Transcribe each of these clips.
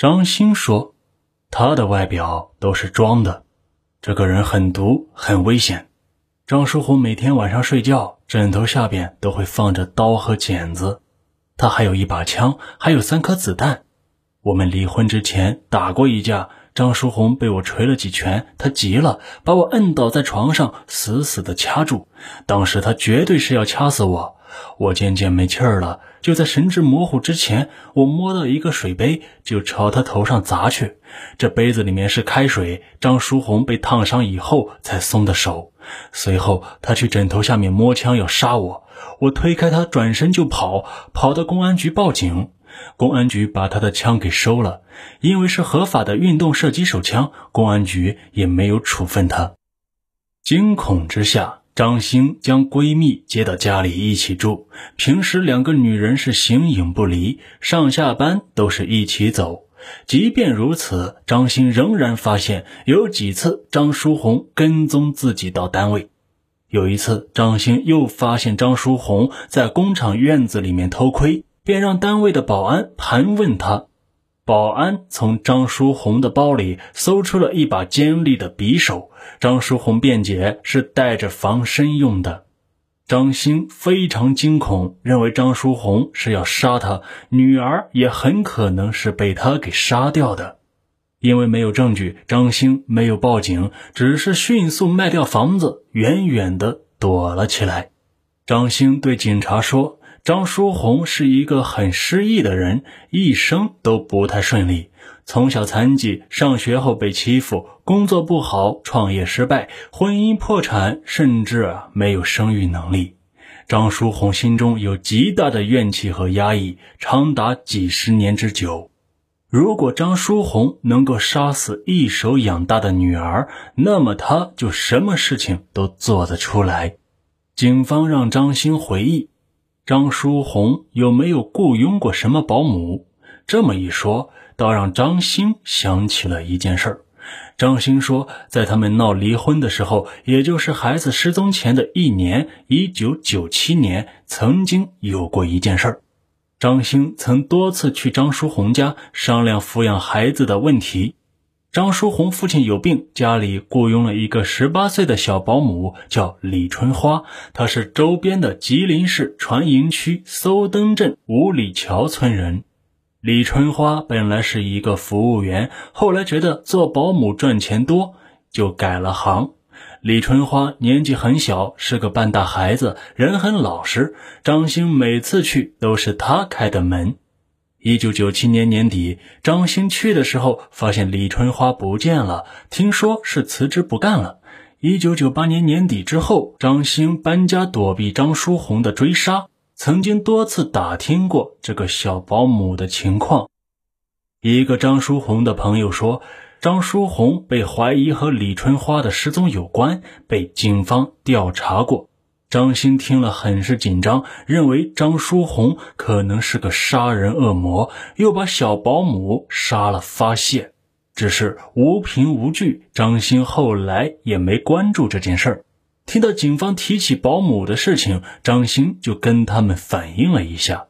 张欣说：“他的外表都是装的，这个人很毒，很危险。张书红每天晚上睡觉，枕头下边都会放着刀和剪子，他还有一把枪，还有三颗子弹。我们离婚之前打过一架。”张书红被我捶了几拳，他急了，把我摁倒在床上，死死地掐住。当时他绝对是要掐死我。我渐渐没气儿了，就在神志模糊之前，我摸到一个水杯，就朝他头上砸去。这杯子里面是开水。张书红被烫伤以后才松的手。随后他去枕头下面摸枪要杀我，我推开他，转身就跑，跑到公安局报警。公安局把他的枪给收了，因为是合法的运动射击手枪，公安局也没有处分他。惊恐之下，张兴将闺蜜接到家里一起住。平时两个女人是形影不离，上下班都是一起走。即便如此，张兴仍然发现有几次张书红跟踪自己到单位。有一次，张兴又发现张书红在工厂院子里面偷窥。便让单位的保安盘问他，保安从张书红的包里搜出了一把尖利的匕首。张书红辩解是带着防身用的。张兴非常惊恐，认为张书红是要杀他，女儿也很可能是被他给杀掉的。因为没有证据，张兴没有报警，只是迅速卖掉房子，远远的躲了起来。张兴对警察说。张书红是一个很失意的人，一生都不太顺利。从小残疾，上学后被欺负，工作不好，创业失败，婚姻破产，甚至没有生育能力。张书红心中有极大的怨气和压抑，长达几十年之久。如果张书红能够杀死一手养大的女儿，那么他就什么事情都做得出来。警方让张兴回忆。张书红有没有雇佣过什么保姆？这么一说，倒让张兴想起了一件事儿。张兴说，在他们闹离婚的时候，也就是孩子失踪前的一年，一九九七年，曾经有过一件事儿。张兴曾多次去张书红家商量抚养孩子的问题。张书红父亲有病，家里雇佣了一个十八岁的小保姆，叫李春花。她是周边的吉林市船营区搜登镇五里桥村人。李春花本来是一个服务员，后来觉得做保姆赚钱多，就改了行。李春花年纪很小，是个半大孩子，人很老实。张兴每次去都是他开的门。一九九七年年底，张兴去的时候，发现李春花不见了，听说是辞职不干了。一九九八年年底之后，张兴搬家躲避张书红的追杀，曾经多次打听过这个小保姆的情况。一个张书红的朋友说，张书红被怀疑和李春花的失踪有关，被警方调查过。张鑫听了很是紧张，认为张书红可能是个杀人恶魔，又把小保姆杀了发泄。只是无凭无据，张鑫后来也没关注这件事儿。听到警方提起保姆的事情，张鑫就跟他们反映了一下。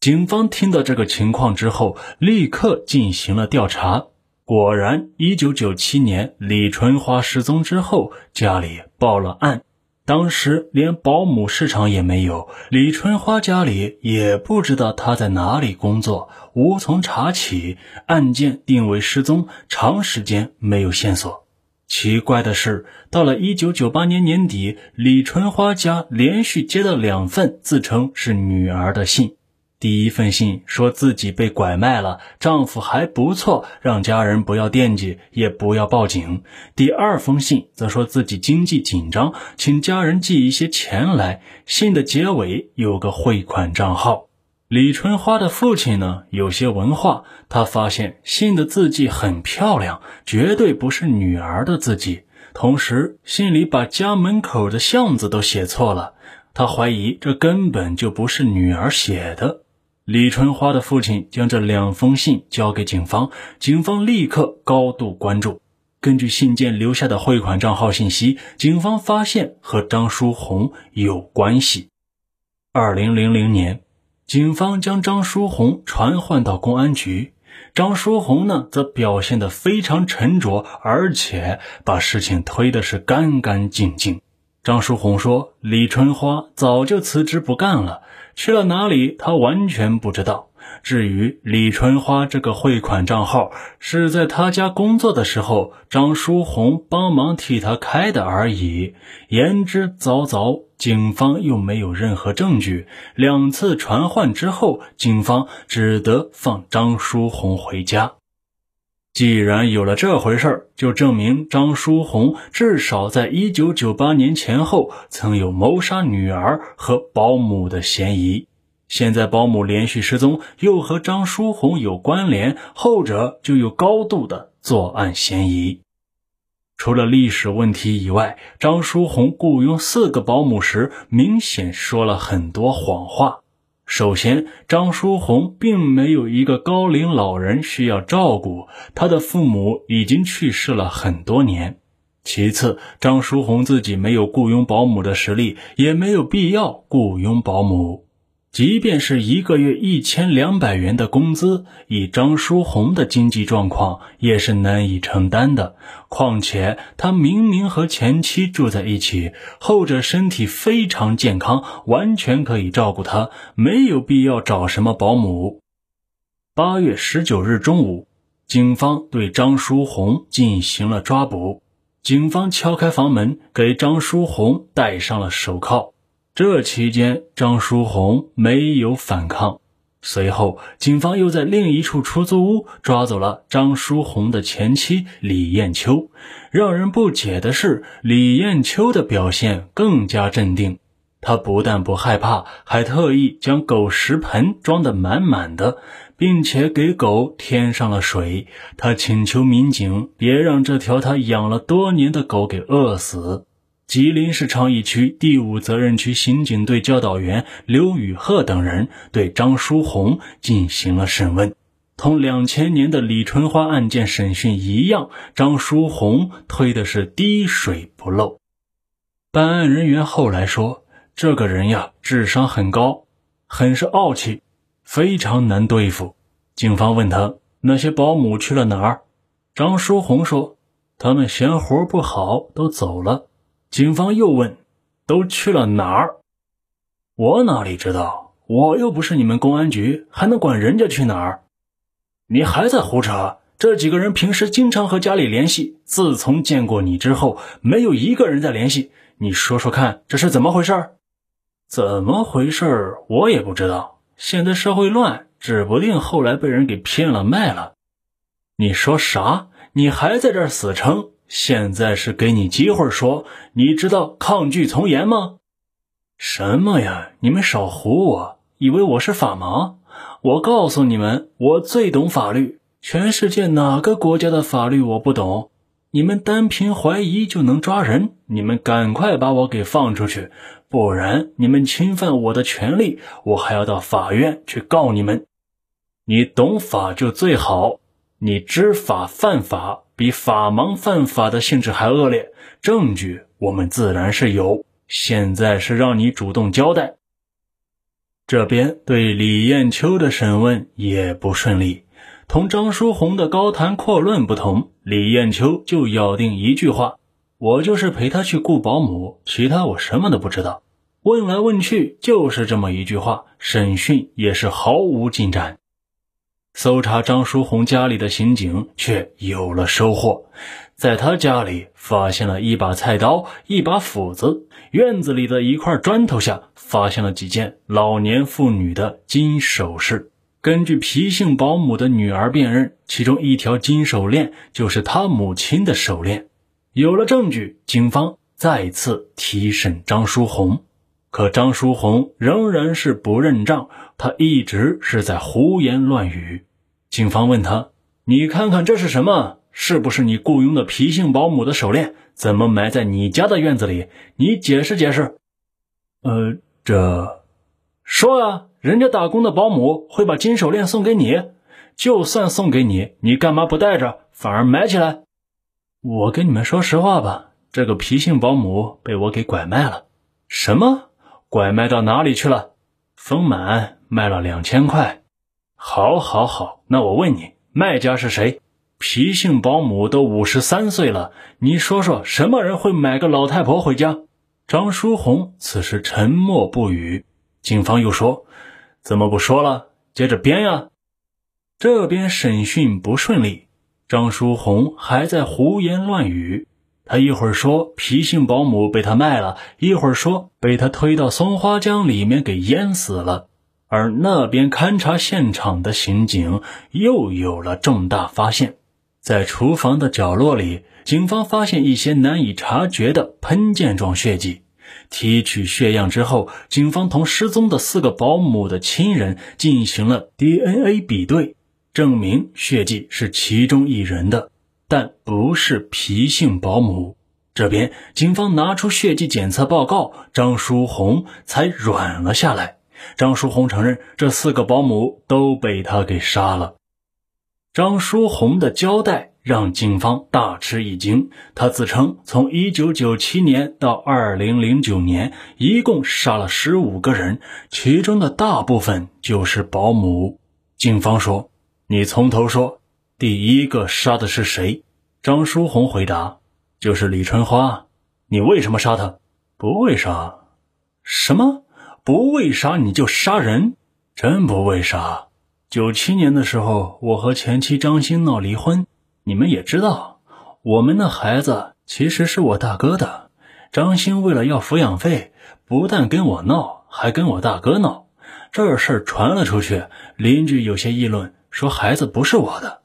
警方听到这个情况之后，立刻进行了调查。果然，一九九七年李春花失踪之后，家里报了案。当时连保姆市场也没有，李春花家里也不知道她在哪里工作，无从查起。案件定为失踪，长时间没有线索。奇怪的是，到了一九九八年年底，李春花家连续接到两份自称是女儿的信。第一份信说自己被拐卖了，丈夫还不错，让家人不要惦记，也不要报警。第二封信则说自己经济紧张，请家人寄一些钱来。信的结尾有个汇款账号。李春花的父亲呢，有些文化，他发现信的字迹很漂亮，绝对不是女儿的字迹。同时，信里把家门口的巷子都写错了，他怀疑这根本就不是女儿写的。李春花的父亲将这两封信交给警方，警方立刻高度关注。根据信件留下的汇款账号信息，警方发现和张书红有关系。二零零零年，警方将张书红传唤到公安局。张书红呢，则表现得非常沉着，而且把事情推的是干干净净。张书红说：“李春花早就辞职不干了，去了哪里，他完全不知道。至于李春花这个汇款账号，是在他家工作的时候，张书红帮忙替他开的而已。言之凿凿，警方又没有任何证据。两次传唤之后，警方只得放张书红回家。”既然有了这回事儿，就证明张书红至少在一九九八年前后曾有谋杀女儿和保姆的嫌疑。现在保姆连续失踪，又和张书红有关联，后者就有高度的作案嫌疑。除了历史问题以外，张书红雇佣四个保姆时，明显说了很多谎话。首先，张书红并没有一个高龄老人需要照顾，他的父母已经去世了很多年。其次，张书红自己没有雇佣保姆的实力，也没有必要雇佣保姆。即便是一个月一千两百元的工资，以张书红的经济状况也是难以承担的。况且他明明和前妻住在一起，后者身体非常健康，完全可以照顾他，没有必要找什么保姆。八月十九日中午，警方对张书红进行了抓捕。警方敲开房门，给张书红戴上了手铐。这期间，张书红没有反抗。随后，警方又在另一处出租屋抓走了张书红的前妻李艳秋。让人不解的是，李艳秋的表现更加镇定。她不但不害怕，还特意将狗食盆装得满满的，并且给狗添上了水。她请求民警别让这条她养了多年的狗给饿死。吉林市昌邑区第五责任区刑警队教导员刘宇鹤等人对张书红进行了审问，同两千年的李春花案件审讯一样，张书红推的是滴水不漏。办案人员后来说，这个人呀，智商很高，很是傲气，非常难对付。警方问他那些保姆去了哪儿，张书红说，他们嫌活不好，都走了。警方又问：“都去了哪儿？”我哪里知道？我又不是你们公安局，还能管人家去哪儿？你还在胡扯！这几个人平时经常和家里联系，自从见过你之后，没有一个人在联系。你说说看，这是怎么回事？怎么回事？我也不知道。现在社会乱，指不定后来被人给骗了卖了。你说啥？你还在这儿死撑？现在是给你机会说，你知道抗拒从严吗？什么呀？你们少唬我，以为我是法盲？我告诉你们，我最懂法律，全世界哪个国家的法律我不懂？你们单凭怀疑就能抓人？你们赶快把我给放出去，不然你们侵犯我的权利，我还要到法院去告你们。你懂法就最好，你知法犯法。比法盲犯法的性质还恶劣，证据我们自然是有。现在是让你主动交代。这边对李艳秋的审问也不顺利，同张书红的高谈阔论不同，李艳秋就咬定一句话：“我就是陪他去雇保姆，其他我什么都不知道。”问来问去就是这么一句话，审讯也是毫无进展。搜查张书红家里的刑警却有了收获，在他家里发现了一把菜刀、一把斧子，院子里的一块砖头下发现了几件老年妇女的金首饰。根据皮姓保姆的女儿辨认，其中一条金手链就是她母亲的手链。有了证据，警方再次提审张书红，可张书红仍然是不认账，他一直是在胡言乱语。警方问他：“你看看这是什么？是不是你雇佣的皮姓保姆的手链？怎么埋在你家的院子里？你解释解释。”“呃，这……说啊，人家打工的保姆会把金手链送给你，就算送给你，你干嘛不带着，反而埋起来？”“我跟你们说实话吧，这个皮姓保姆被我给拐卖了。”“什么？拐卖到哪里去了？”“丰满卖了两千块。”好，好，好，那我问你，卖家是谁？皮姓保姆都五十三岁了，你说说，什么人会买个老太婆回家？张书红此时沉默不语。警方又说：“怎么不说了？接着编呀！”这边审讯不顺利，张书红还在胡言乱语。他一会儿说皮姓保姆被他卖了，一会儿说被他推到松花江里面给淹死了。而那边勘察现场的刑警又有了重大发现，在厨房的角落里，警方发现一些难以察觉的喷溅状血迹。提取血样之后，警方同失踪的四个保姆的亲人进行了 DNA 比对，证明血迹是其中一人的，但不是皮姓保姆。这边警方拿出血迹检测报告，张书红才软了下来。张书红承认，这四个保姆都被他给杀了。张书红的交代让警方大吃一惊。他自称，从1997年到2009年，一共杀了15个人，其中的大部分就是保姆。警方说：“你从头说，第一个杀的是谁？”张书红回答：“就是李春花。你为什么杀她？不为啥？什么？”不为啥你就杀人？真不为啥。九七年的时候，我和前妻张鑫闹离婚，你们也知道，我们的孩子其实是我大哥的。张鑫为了要抚养费，不但跟我闹，还跟我大哥闹。这事儿传了出去，邻居有些议论，说孩子不是我的。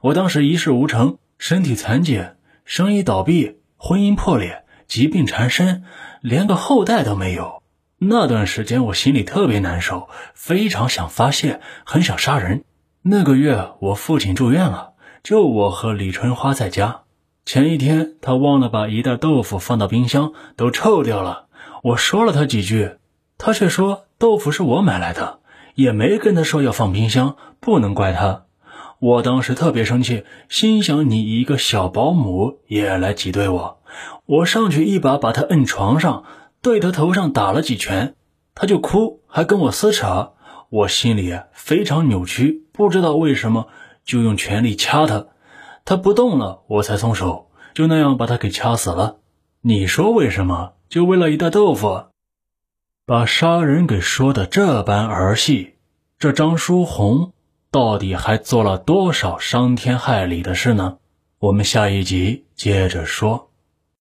我当时一事无成，身体残疾，生意倒闭，婚姻破裂，疾病缠身，连个后代都没有。那段时间我心里特别难受，非常想发泄，很想杀人。那个月我父亲住院了，就我和李春花在家。前一天他忘了把一袋豆腐放到冰箱，都臭掉了。我说了他几句，他却说豆腐是我买来的，也没跟他说要放冰箱，不能怪他。我当时特别生气，心想你一个小保姆也来挤兑我，我上去一把把他摁床上。对他头上打了几拳，他就哭，还跟我撕扯，我心里非常扭曲，不知道为什么就用全力掐他，他不动了，我才松手，就那样把他给掐死了。你说为什么？就为了一袋豆腐，把杀人给说的这般儿戏，这张书红到底还做了多少伤天害理的事呢？我们下一集接着说。